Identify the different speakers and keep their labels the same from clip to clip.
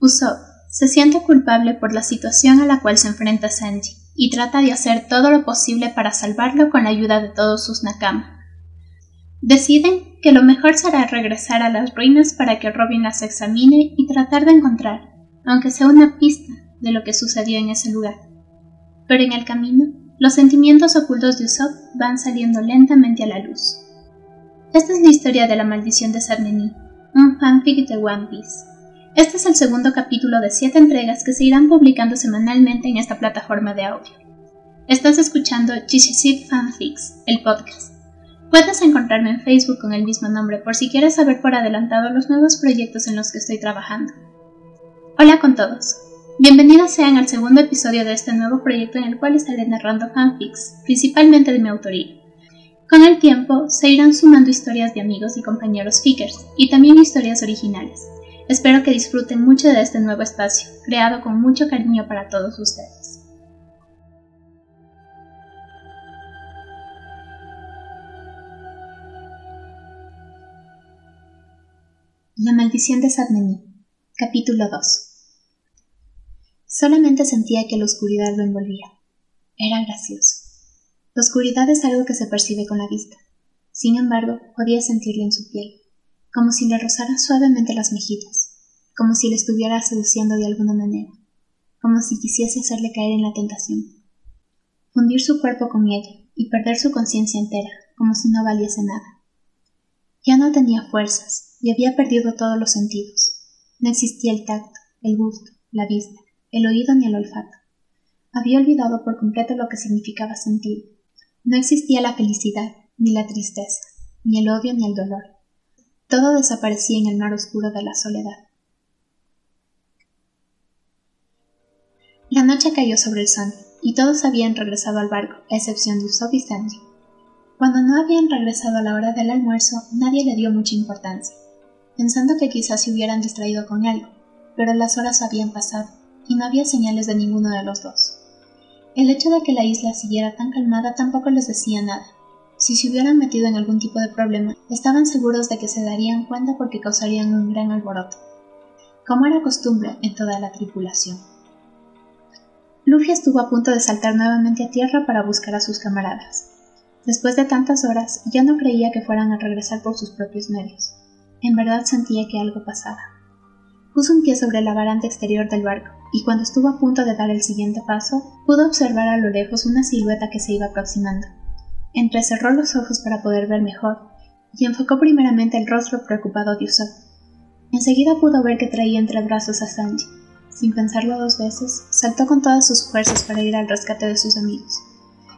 Speaker 1: Usopp se siente culpable por la situación a la cual se enfrenta Sanji y trata de hacer todo lo posible para salvarlo con la ayuda de todos sus nakama. Deciden que lo mejor será regresar a las ruinas para que Robin las examine y tratar de encontrar, aunque sea una pista, de lo que sucedió en ese lugar. Pero en el camino, los sentimientos ocultos de Usopp van saliendo lentamente a la luz. Esta es la historia de la maldición de Sadmeni, un fanfic de One Piece. Este es el segundo capítulo de siete entregas que se irán publicando semanalmente en esta plataforma de audio. Estás escuchando Chishisit Fanfics, el podcast. Puedes encontrarme en Facebook con el mismo nombre por si quieres saber por adelantado los nuevos proyectos en los que estoy trabajando. Hola con todos. Bienvenidos sean al segundo episodio de este nuevo proyecto en el cual estaré narrando fanfics, principalmente de mi autoría. Con el tiempo se irán sumando historias de amigos y compañeros fickers y también historias originales. Espero que disfruten mucho de este nuevo espacio, creado con mucho cariño para todos ustedes. La maldición de Sadmeni, capítulo 2. Solamente sentía que la oscuridad lo envolvía. Era gracioso. La oscuridad es algo que se percibe con la vista. Sin embargo, podía sentirlo en su piel como si le rozara suavemente las mejillas, como si le estuviera seduciendo de alguna manera, como si quisiese hacerle caer en la tentación. Fundir su cuerpo con ella y perder su conciencia entera, como si no valiese nada. Ya no tenía fuerzas y había perdido todos los sentidos. No existía el tacto, el gusto, la vista, el oído ni el olfato. Había olvidado por completo lo que significaba sentir. No existía la felicidad, ni la tristeza, ni el odio ni el dolor. Todo desaparecía en el mar oscuro de la soledad. La noche cayó sobre el sol, y todos habían regresado al barco, a excepción de Usopp y. Cuando no habían regresado a la hora del almuerzo, nadie le dio mucha importancia, pensando que quizás se hubieran distraído con algo, pero las horas habían pasado, y no había señales de ninguno de los dos. El hecho de que la isla siguiera tan calmada tampoco les decía nada, si se hubieran metido en algún tipo de problema, estaban seguros de que se darían cuenta porque causarían un gran alboroto, como era costumbre en toda la tripulación. Luffy estuvo a punto de saltar nuevamente a tierra para buscar a sus camaradas. Después de tantas horas, ya no creía que fueran a regresar por sus propios medios. En verdad sentía que algo pasaba. Puso un pie sobre la baranda exterior del barco, y cuando estuvo a punto de dar el siguiente paso, pudo observar a lo lejos una silueta que se iba aproximando. Entrecerró los ojos para poder ver mejor y enfocó primeramente el rostro preocupado de Usopp. Enseguida pudo ver que traía entre brazos a Sanji. Sin pensarlo dos veces, saltó con todas sus fuerzas para ir al rescate de sus amigos.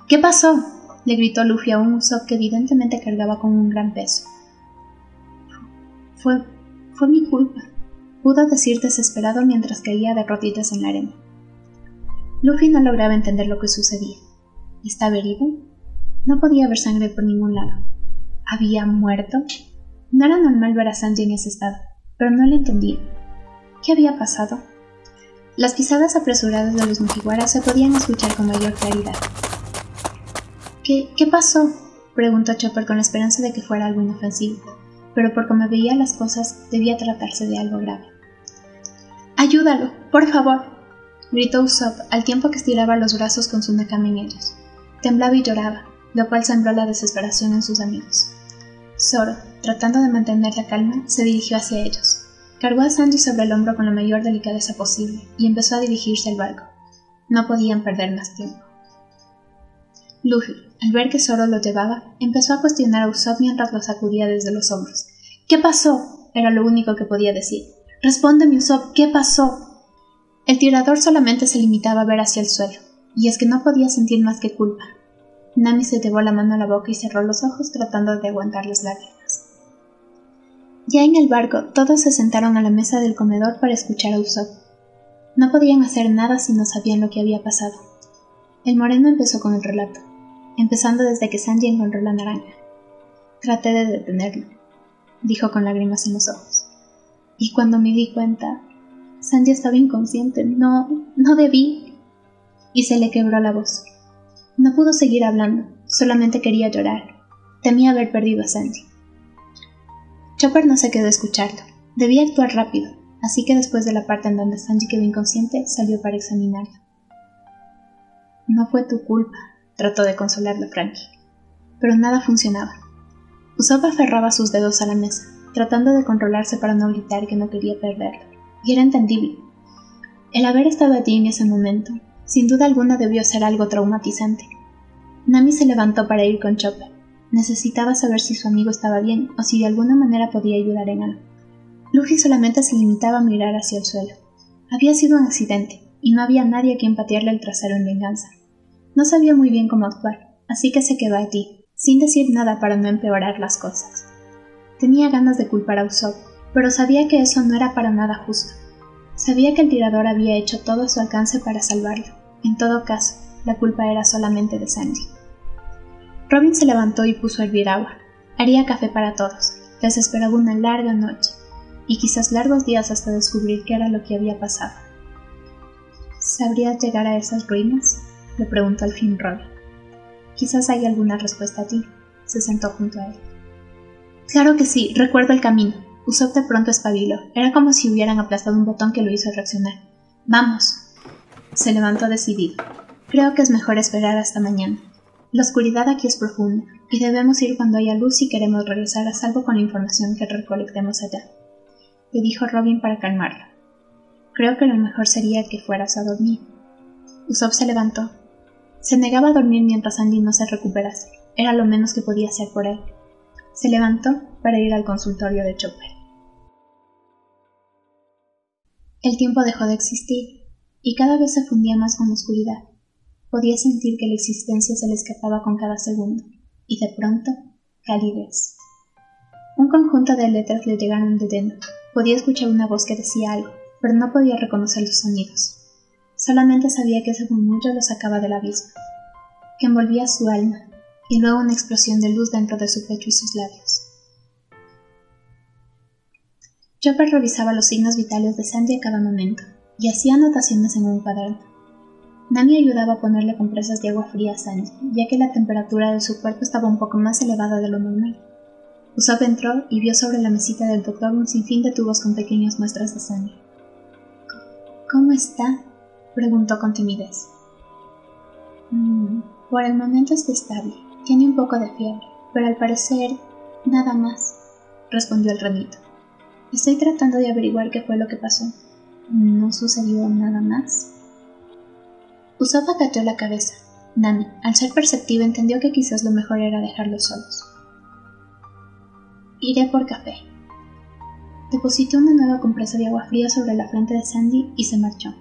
Speaker 1: ¿Qué pasó? le gritó Luffy a un Usopp que evidentemente cargaba con un gran peso. Fue. fue mi culpa, pudo decir desesperado mientras caía de rodillas en la arena. Luffy no lograba entender lo que sucedía. ¿Estaba herido? No podía ver sangre por ningún lado. ¿Había muerto? No era normal ver a Sanji en ese estado, pero no le entendía. ¿Qué había pasado? Las pisadas apresuradas de los Mugiwara se podían escuchar con mayor claridad. ¿Qué, qué pasó? preguntó Chopper con la esperanza de que fuera algo inofensivo, pero por como veía las cosas debía tratarse de algo grave. Ayúdalo, por favor, gritó Usopp al tiempo que estiraba los brazos con su nakama en ellos. Temblaba y lloraba, lo cual sembró la desesperación en sus amigos. Zoro, tratando de mantener la calma, se dirigió hacia ellos. Cargó a Sanji sobre el hombro con la mayor delicadeza posible y empezó a dirigirse al barco. No podían perder más tiempo. Luffy, al ver que Zoro lo llevaba, empezó a cuestionar a Usopp mientras lo sacudía desde los hombros. ¿Qué pasó? Era lo único que podía decir. Respóndeme, Usopp, ¿qué pasó? El tirador solamente se limitaba a ver hacia el suelo, y es que no podía sentir más que culpa, Nami se llevó la mano a la boca y cerró los ojos tratando de aguantar las lágrimas. Ya en el barco, todos se sentaron a la mesa del comedor para escuchar a Usopp. No podían hacer nada si no sabían lo que había pasado. El moreno empezó con el relato, empezando desde que Sanji encontró la naranja. Traté de detenerlo, dijo con lágrimas en los ojos. Y cuando me di cuenta, Sanji estaba inconsciente. No, no debí. Y se le quebró la voz. No pudo seguir hablando, solamente quería llorar. Temía haber perdido a Sanji. Chopper no se quedó a escucharlo. Debía actuar rápido. así que después de la parte en donde Sanji quedó inconsciente, salió para examinarlo. No fue tu culpa, trató de consolarlo Frankie. Pero nada funcionaba. Usopp aferraba sus dedos a la mesa, tratando de controlarse para no gritar que no quería perderlo. Y era entendible. El haber estado allí en ese momento, sin duda alguna debió ser algo traumatizante. Nami se levantó para ir con Chopper. Necesitaba saber si su amigo estaba bien o si de alguna manera podía ayudar en algo. Luffy solamente se limitaba a mirar hacia el suelo. Había sido un accidente, y no había nadie a quien patearle el trasero en venganza. No sabía muy bien cómo actuar, así que se quedó allí, sin decir nada para no empeorar las cosas. Tenía ganas de culpar a Usopp, pero sabía que eso no era para nada justo. Sabía que el tirador había hecho todo a su alcance para salvarlo. En todo caso, la culpa era solamente de Sandy. Robin se levantó y puso a hervir agua. Haría café para todos. Les esperaba una larga noche, y quizás largos días hasta descubrir qué era lo que había pasado. ¿Sabrías llegar a esas ruinas? le preguntó al fin Robin. Quizás haya alguna respuesta a ti. Se sentó junto a él. Claro que sí, recuerdo el camino. Usopp de pronto espabiló. Era como si hubieran aplastado un botón que lo hizo reaccionar. Vamos. Se levantó decidido. Creo que es mejor esperar hasta mañana. La oscuridad aquí es profunda, y debemos ir cuando haya luz si queremos regresar a salvo con la información que recolectemos allá le dijo Robin para calmarlo. Creo que lo mejor sería que fueras a dormir. Usopp se levantó. Se negaba a dormir mientras Andy no se recuperase. Era lo menos que podía hacer por él. Se levantó para ir al consultorio de Chopper. El tiempo dejó de existir, y cada vez se fundía más con la oscuridad. Podía sentir que la existencia se le escapaba con cada segundo, y de pronto, calidez. Un conjunto de letras le llegaron de dentro, Podía escuchar una voz que decía algo, pero no podía reconocer los sonidos. Solamente sabía que ese murmullo lo sacaba del abismo, que envolvía su alma, y luego una explosión de luz dentro de su pecho y sus labios. Chopper revisaba los signos vitales de Sandy a cada momento, y hacía anotaciones en un cuaderno. Nami ayudaba a ponerle compresas de agua fría a Sandy, ya que la temperatura de su cuerpo estaba un poco más elevada de lo normal. Usopp entró y vio sobre la mesita del doctor un sinfín de tubos con pequeñas muestras de sangre. ¿Cómo está? preguntó con timidez. Mm, por el momento está estable. Tiene un poco de fiebre, pero al parecer nada más, respondió el ramito. Estoy tratando de averiguar qué fue lo que pasó. ¿No sucedió nada más? Usopp acató la cabeza. Nami, al ser perceptiva, entendió que quizás lo mejor era dejarlos solos. Iré por café. Depositó una nueva compresa de agua fría sobre la frente de Sandy y se marchó.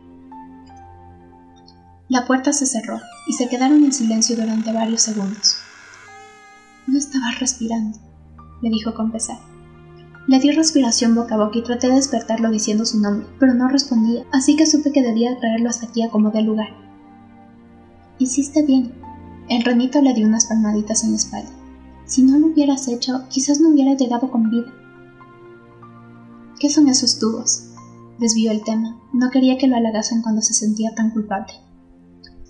Speaker 1: La puerta se cerró y se quedaron en silencio durante varios segundos. No estaba respirando, le dijo con pesar. Le di respiración boca a boca y traté de despertarlo diciendo su nombre, pero no respondía, así que supe que debía traerlo hasta aquí a como de lugar. Hiciste bien. El renito le dio unas palmaditas en la espalda. Si no lo hubieras hecho, quizás no hubiera llegado con vida. ¿Qué son esos tubos? Desvió el tema. No quería que lo halagasen cuando se sentía tan culpable.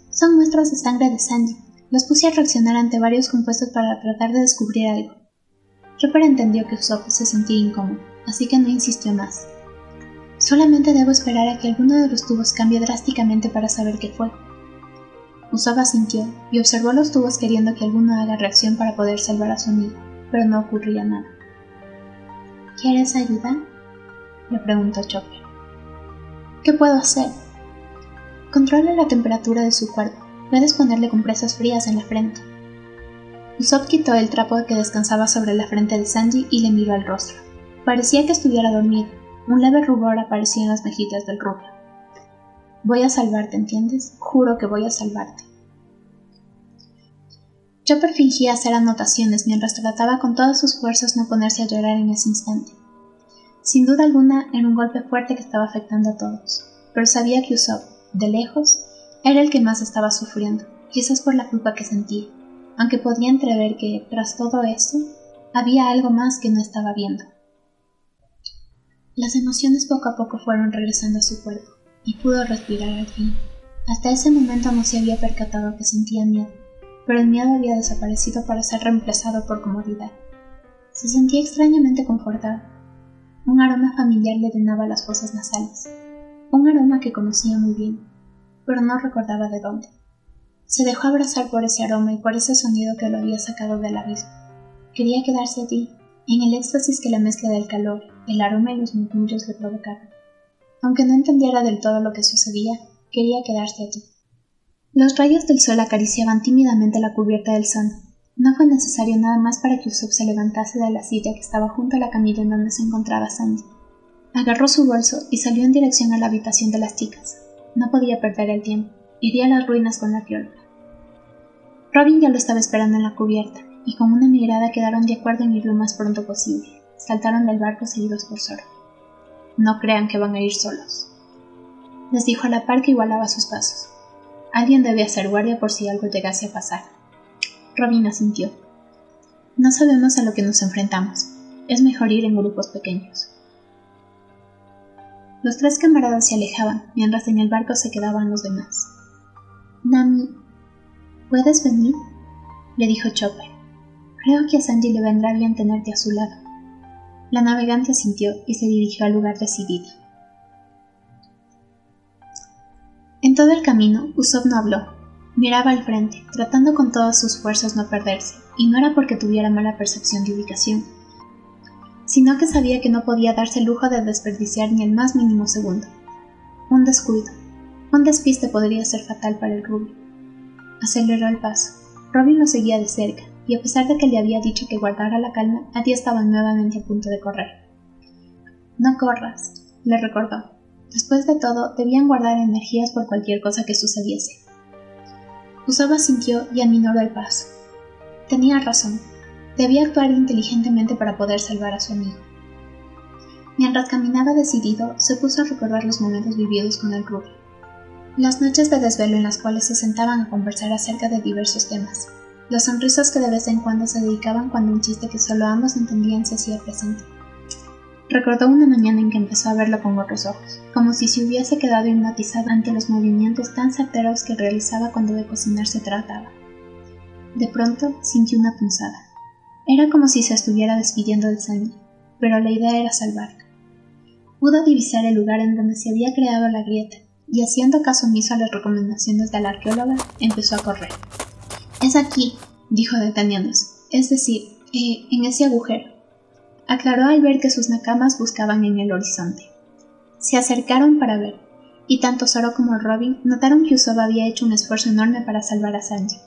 Speaker 1: Son muestras de sangre de Sandy. Los puse a reaccionar ante varios compuestos para tratar de descubrir algo. Chopper entendió que ojos se sentía incómodo, así que no insistió más. Solamente debo esperar a que alguno de los tubos cambie drásticamente para saber qué fue. Usaba sintió y observó los tubos queriendo que alguno haga reacción para poder salvar a su amigo, pero no ocurría nada. ¿Quieres ayuda? le preguntó Chopper. ¿Qué puedo hacer? Controla la temperatura de su cuerpo. Puedes ponerle compresas frías en la frente. Usopp quitó el trapo que descansaba sobre la frente de Sanji y le miró al rostro. Parecía que estuviera dormido. Un leve rubor aparecía en las mejillas del rubio. Voy a salvarte, ¿entiendes? Juro que voy a salvarte. Chopper fingía hacer anotaciones mientras trataba con todas sus fuerzas no ponerse a llorar en ese instante. Sin duda alguna era un golpe fuerte que estaba afectando a todos, pero sabía que Usopp, de lejos, era el que más estaba sufriendo, quizás por la culpa que sentía, aunque podía entrever que, tras todo eso, había algo más que no estaba viendo. Las emociones poco a poco fueron regresando a su cuerpo y pudo respirar al fin. Hasta ese momento no se había percatado que sentía miedo, pero el miedo había desaparecido para ser reemplazado por comodidad. Se sentía extrañamente confortado. un aroma familiar le llenaba las fosas nasales, un aroma que conocía muy bien, pero no recordaba de dónde. Se dejó abrazar por ese aroma y por ese sonido que lo había sacado del abismo. Quería quedarse allí, en el éxtasis que la mezcla del calor, el aroma y los murmullos le provocaban. Aunque no entendiera del todo lo que sucedía, quería quedarse allí. Los rayos del sol acariciaban tímidamente la cubierta del son. No fue necesario nada más para que Usopp se levantase de la silla que estaba junto a la camilla en donde se encontraba Sandy. Agarró su bolso y salió en dirección a la habitación de las chicas. No podía perder el tiempo. Iría a las ruinas con la arqueóloga. Robin ya lo estaba esperando en la cubierta, y con una mirada quedaron de acuerdo en ir lo más pronto posible. Saltaron del barco seguidos por Zoro. No crean que van a ir solos. Les dijo a la par que igualaba sus pasos. Alguien debe hacer guardia por si algo llegase a pasar. Robin asintió. No sabemos a lo que nos enfrentamos. Es mejor ir en grupos pequeños. Los tres camaradas se alejaban, mientras en el barco se quedaban los demás. Nami, ¿puedes venir? le dijo Chopper. Creo que a Sanji le vendrá bien tenerte a su lado. La navegante asintió y se dirigió al lugar decidido. En todo el camino, Usopp no habló. Miraba al frente, tratando con todas sus fuerzas no perderse, y no era porque tuviera mala percepción de ubicación, sino que sabía que no podía darse el lujo de desperdiciar ni el más mínimo segundo. Un descuido, un despiste podría ser fatal para el rubio. Aceleró el paso. Robin lo seguía de cerca, y a pesar de que le había dicho que guardara la calma, allí estaba nuevamente a punto de correr. No corras, le recordó. Después de todo, debían guardar energías por cualquier cosa que sucediese. Usaba sintió y aminoró el paso. Tenía razón. Debía actuar inteligentemente para poder salvar a su amigo. Mientras caminaba decidido, se puso a recordar los momentos vividos con el rubio. Las noches de desvelo en las cuales se sentaban a conversar acerca de diversos temas. Los sonrisos que de vez en cuando se dedicaban cuando un chiste que solo ambos entendían se hacía presente. Recordó una mañana en que empezó a verlo con otros ojos, como si se hubiese quedado hipnotizado ante los movimientos tan certeros que realizaba cuando de cocinar se trataba. De pronto sintió una punzada. Era como si se estuviera despidiendo de Sandy, pero la idea era salvarla. Pudo divisar el lugar en donde se había creado la grieta, y haciendo caso omiso a las recomendaciones de la arqueóloga, empezó a correr. Es aquí, dijo deteniéndose, es decir, eh, en ese agujero aclaró al ver que sus nakamas buscaban en el horizonte. Se acercaron para ver, y tanto Zoro como Robin notaron que Usopp había hecho un esfuerzo enorme para salvar a Sanji.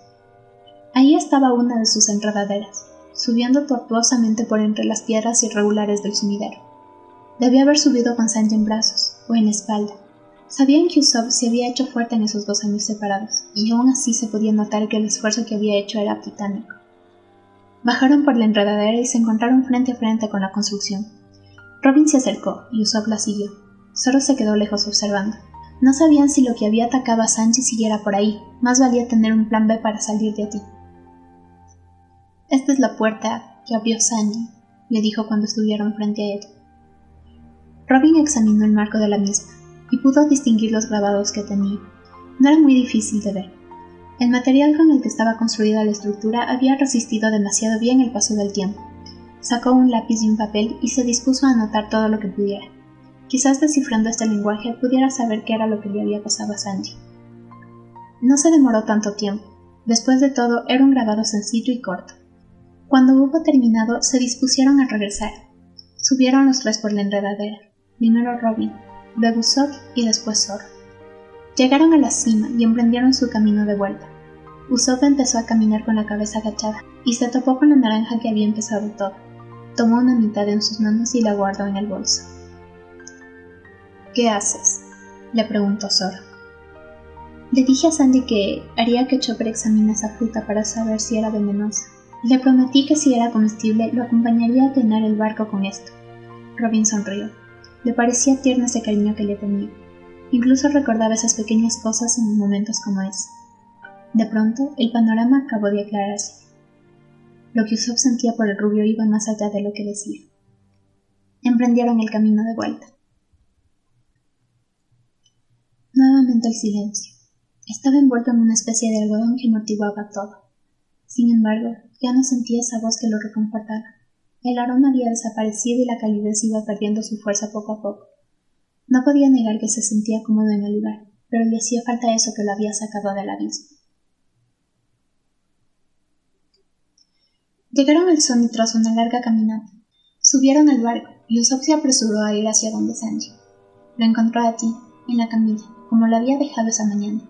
Speaker 1: Ahí estaba una de sus enredaderas, subiendo tortuosamente por entre las piedras irregulares del sumidero. Debía haber subido con Sanji en brazos, o en espalda. Sabían que Usopp se había hecho fuerte en esos dos años separados, y aún así se podía notar que el esfuerzo que había hecho era titánico. Bajaron por la enredadera y se encontraron frente a frente con la construcción. Robin se acercó y Usopp la siguió. Zoro se quedó lejos observando. No sabían si lo que había atacado a Sanji siguiera por ahí. Más valía tener un plan B para salir de allí. Esta es la puerta que abrió Sanji, le dijo cuando estuvieron frente a ella. Robin examinó el marco de la misma y pudo distinguir los grabados que tenía. No era muy difícil de ver. El material con el que estaba construida la estructura había resistido demasiado bien el paso del tiempo. Sacó un lápiz y un papel y se dispuso a anotar todo lo que pudiera. Quizás descifrando este lenguaje pudiera saber qué era lo que le había pasado a Sanji. No se demoró tanto tiempo. Después de todo, era un grabado sencillo y corto. Cuando hubo terminado, se dispusieron a regresar. Subieron los tres por la enredadera. Primero Robin, Usopp y después Zoro. Llegaron a la cima y emprendieron su camino de vuelta. Usopp empezó a caminar con la cabeza agachada y se topó con la naranja que había empezado todo. Tomó una mitad en sus manos y la guardó en el bolso. ¿Qué haces? le preguntó Zoro. Le dije a Sandy que haría que Chopper examine esa fruta para saber si era venenosa. Le prometí que si era comestible lo acompañaría a llenar el barco con esto. Robin sonrió. Le parecía tierno ese cariño que le tenía. Incluso recordaba esas pequeñas cosas en momentos como ese. De pronto, el panorama acabó de aclararse. Lo que Usopp sentía por el rubio iba más allá de lo que decía. Emprendieron el camino de vuelta. Nuevamente el silencio. Estaba envuelto en una especie de algodón que amortiguaba todo. Sin embargo, ya no sentía esa voz que lo reconfortaba. El aroma había desaparecido y la calidez iba perdiendo su fuerza poco a poco. No podía negar que se sentía cómodo en el lugar, pero le hacía falta eso que lo había sacado del abismo. Llegaron al Sony tras una larga caminata. Subieron al barco y Usopp se apresuró a ir hacia donde Sanji. Lo encontró a ti, en la camilla, como lo había dejado esa mañana,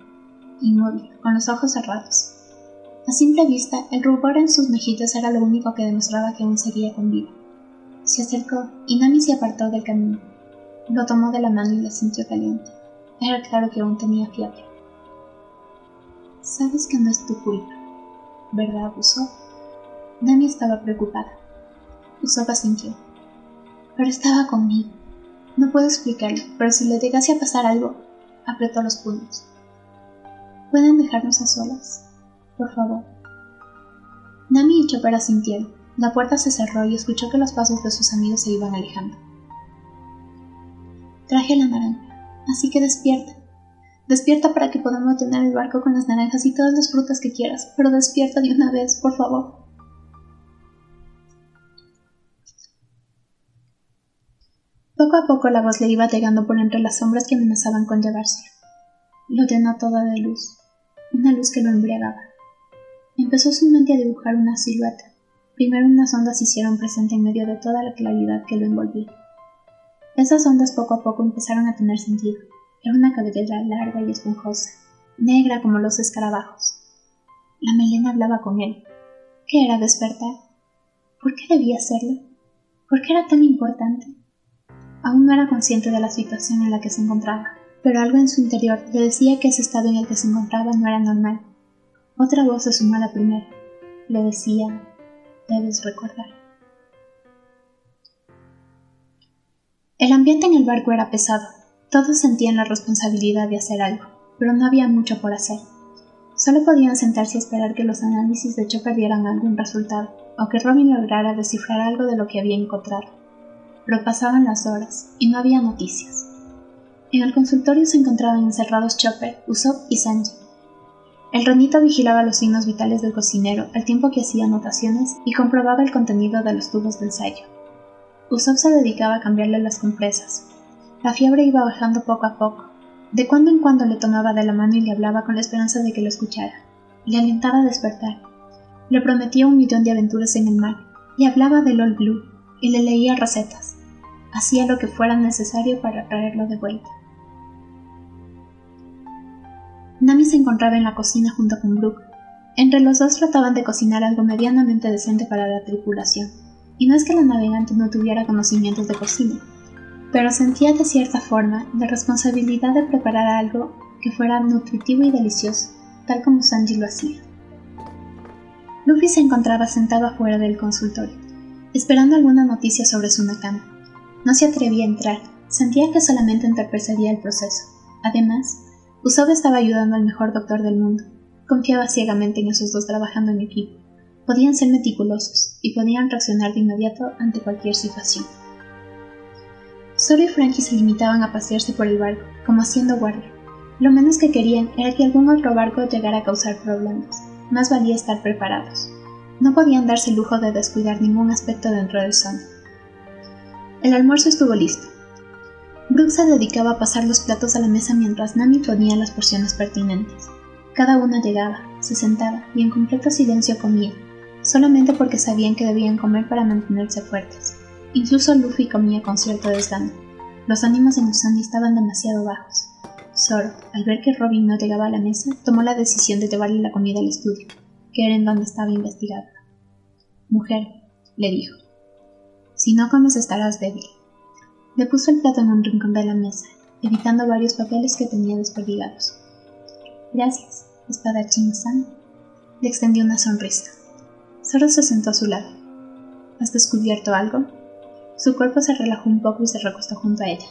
Speaker 1: inmóvil, con los ojos cerrados. A simple vista, el rubor en sus mejillas era lo único que demostraba que aún seguía con vida. Se acercó y Nami se apartó del camino. Lo tomó de la mano y le sintió caliente. Era claro que aún tenía fiebre. Sabes que no es tu culpa, ¿verdad, Usopp? Nami estaba preocupada. Usopp asintió. Pero estaba conmigo. No puedo explicarlo, pero si le llegase a pasar algo, apretó los puños. ¿Pueden dejarnos a solas? Por favor. Nami y Chopper asintieron. La puerta se cerró y escuchó que los pasos de sus amigos se iban alejando. Traje la naranja, así que despierta. Despierta para que podamos llenar el barco con las naranjas y todas las frutas que quieras, pero despierta de una vez, por favor. Poco a poco la voz le iba llegando por entre las sombras que amenazaban con llevárselo. Lo llenó toda de luz, una luz que lo embriagaba. Empezó su mente a dibujar una silueta. Primero unas ondas se hicieron presente en medio de toda la claridad que lo envolvía. Esas ondas poco a poco empezaron a tener sentido. Era una cabellera larga y esponjosa, negra como los escarabajos. La melena hablaba con él. ¿Qué era despertar? ¿Por qué debía hacerlo? ¿Por qué era tan importante? Aún no era consciente de la situación en la que se encontraba, pero algo en su interior le decía que ese estado en el que se encontraba no era normal. Otra voz se sumó a la primera. Le decía, debes recordar. El ambiente en el barco era pesado. Todos sentían la responsabilidad de hacer algo, pero no había mucho por hacer. Solo podían sentarse y esperar que los análisis de Chopper dieran algún resultado, o que Robin lograra descifrar algo de lo que había encontrado pero pasaban las horas y no había noticias. En el consultorio se encontraban encerrados Chopper, Usopp y Sanji. El ronito vigilaba los signos vitales del cocinero al tiempo que hacía anotaciones y comprobaba el contenido de los tubos de ensayo. Usopp se dedicaba a cambiarle las compresas. La fiebre iba bajando poco a poco. De cuando en cuando le tomaba de la mano y le hablaba con la esperanza de que lo escuchara. Le alentaba a despertar. Le prometía un millón de aventuras en el mar y hablaba del Old Blue y le leía recetas. Hacía lo que fuera necesario para traerlo de vuelta. Se encontraba en la cocina junto con Brooke. Entre los dos trataban de cocinar algo medianamente decente para la tripulación. Y no es que la navegante no tuviera conocimientos de cocina, pero sentía de cierta forma la responsabilidad de preparar algo que fuera nutritivo y delicioso, tal como Sanji lo hacía. Luffy se encontraba sentado afuera del consultorio esperando alguna noticia sobre su Nakama. No se atrevía a entrar, sentía que solamente entorpecería el proceso. Además, Usopp estaba ayudando al mejor doctor del mundo. Confiaba ciegamente en esos dos trabajando en equipo. Podían ser meticulosos y podían reaccionar de inmediato ante cualquier situación. Zoro y Frankie se limitaban a pasearse por el barco, como haciendo guardia. Lo menos que querían era que algún otro barco llegara a causar problemas. Más valía estar preparados. No podían darse el lujo de descuidar ningún aspecto dentro del son. El almuerzo estuvo listo. Brooke se dedicaba a pasar los platos a la mesa mientras Nami ponía las porciones pertinentes. Cada una llegaba, se sentaba y en completo silencio comía, solamente porque sabían que debían comer para mantenerse fuertes. Incluso Luffy comía con cierto desgano. Los ánimos de Musani estaban demasiado bajos. Zoro, al ver que Robin no llegaba a la mesa, tomó la decisión de llevarle la comida al estudio que era en donde estaba investigada. Mujer, le dijo, si no comes estarás débil. Le puso el plato en un rincón de la mesa, evitando varios papeles que tenía desperdigados. Gracias, espadachín-san. Le extendió una sonrisa. Solo se sentó a su lado. ¿Has descubierto algo? Su cuerpo se relajó un poco y se recostó junto a ella.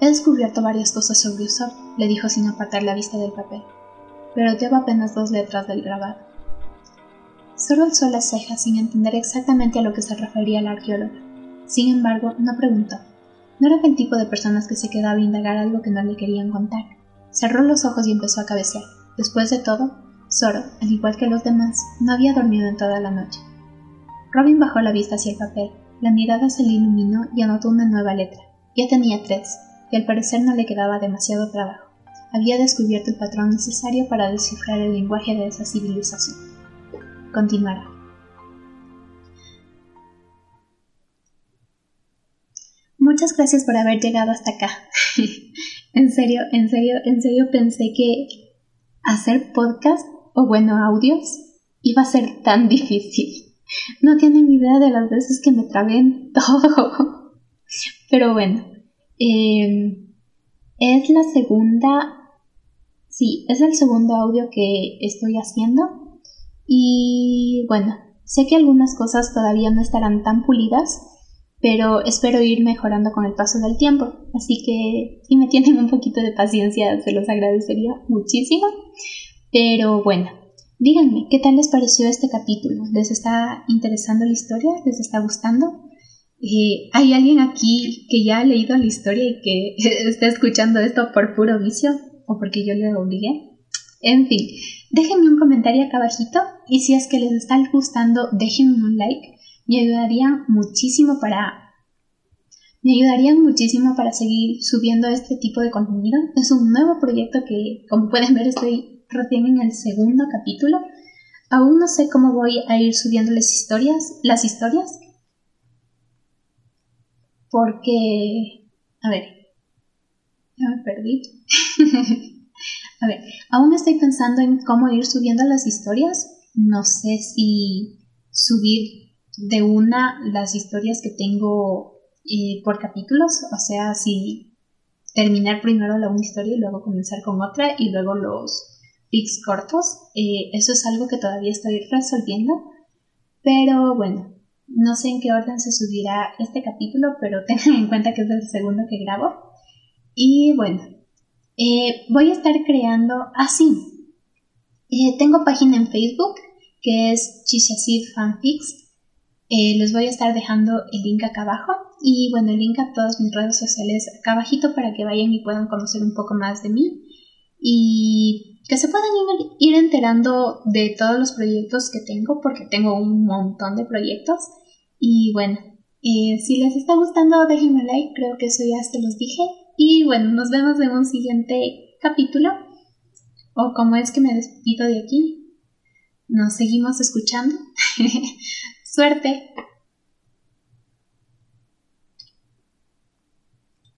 Speaker 1: He descubierto varias cosas sobre Usopp, le dijo sin apartar la vista del papel pero lleva apenas dos letras del grabado. Solo alzó las cejas sin entender exactamente a lo que se refería la arqueóloga. Sin embargo, no preguntó. No era el tipo de personas que se quedaba a indagar algo que no le querían contar. Cerró los ojos y empezó a cabecear. Después de todo, Zoro, al igual que los demás, no había dormido en toda la noche. Robin bajó la vista hacia el papel. La mirada se le iluminó y anotó una nueva letra. Ya tenía tres, y al parecer no le quedaba demasiado trabajo. Había descubierto el patrón necesario para descifrar el lenguaje de esa civilización. Continuará. Muchas gracias por haber llegado hasta acá. en serio, en serio, en serio pensé que hacer podcast o bueno, audios iba a ser tan difícil. No tienen idea de las veces que me trabé en todo. Pero bueno, em, es la segunda, sí, es el segundo audio que estoy haciendo. Y bueno, sé que algunas cosas todavía no estarán tan pulidas, pero espero ir mejorando con el paso del tiempo. Así que si me tienen un poquito de paciencia, se los agradecería muchísimo. Pero bueno, díganme, ¿qué tal les pareció este capítulo? ¿Les está interesando la historia? ¿Les está gustando? Eh, ¿Hay alguien aquí que ya ha leído la historia y que está escuchando esto por puro vicio? ¿O porque yo le obligué? En fin, déjenme un comentario acá abajito y si es que les está gustando, déjenme un like me ayudarían muchísimo para me ayudarían muchísimo para seguir subiendo este tipo de contenido. Es un nuevo proyecto que, como pueden ver, estoy recién en el segundo capítulo. Aún no sé cómo voy a ir subiendo las historias, las historias. Porque, a ver, ya me perdí. a ver, aún estoy pensando en cómo ir subiendo las historias. No sé si subir de una las historias que tengo eh, por capítulos, o sea, si terminar primero la una historia y luego comenzar con otra y luego los pics cortos, eh, eso es algo que todavía estoy resolviendo, pero bueno, no sé en qué orden se subirá este capítulo, pero tengan en cuenta que es el segundo que grabo. Y bueno, eh, voy a estar creando así. tengo página en Facebook que es Chichasid Fanfics eh, les voy a estar dejando el link acá abajo. Y bueno, el link a todas mis redes sociales acá abajito para que vayan y puedan conocer un poco más de mí. Y que se puedan ir, enterando de todos los proyectos que tengo porque tengo un montón de proyectos. Y bueno, eh, si les está gustando déjenme like, creo que eso ya se los dije. Y bueno, nos vemos en un siguiente capítulo. O como es que me despido de aquí, nos seguimos escuchando. Suerte.